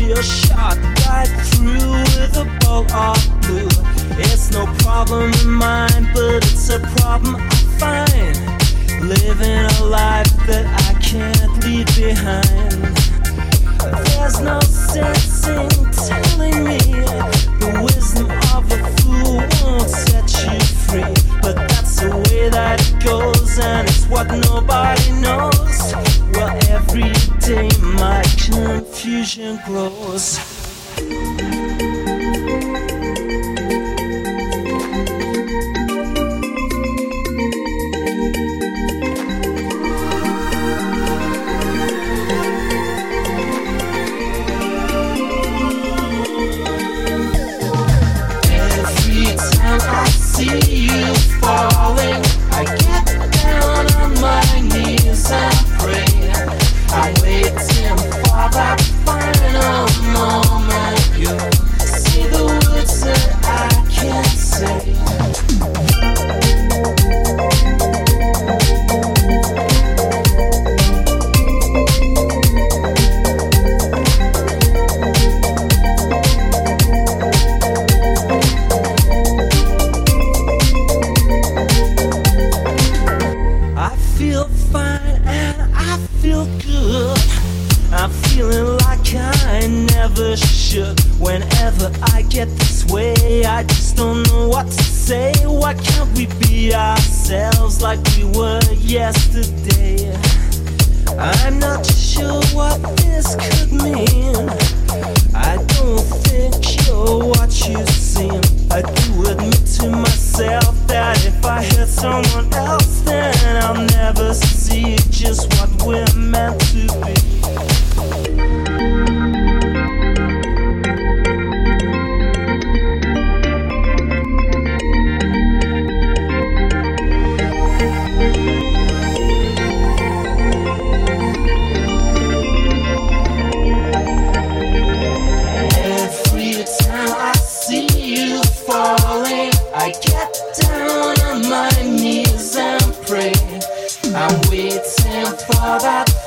you're shot right through with a ball of blue. It's no problem of mine, but it's a problem I find. Living a life that I can't leave behind. There's no sense in telling me the wisdom of a fool won't set you free. But that's the way that it goes, and it's what nobody confusion grows. Feeling like I never should. Whenever I get this way, I just don't know what to say. Why can't we be ourselves like we were yesterday? I'm not sure I'm waiting for that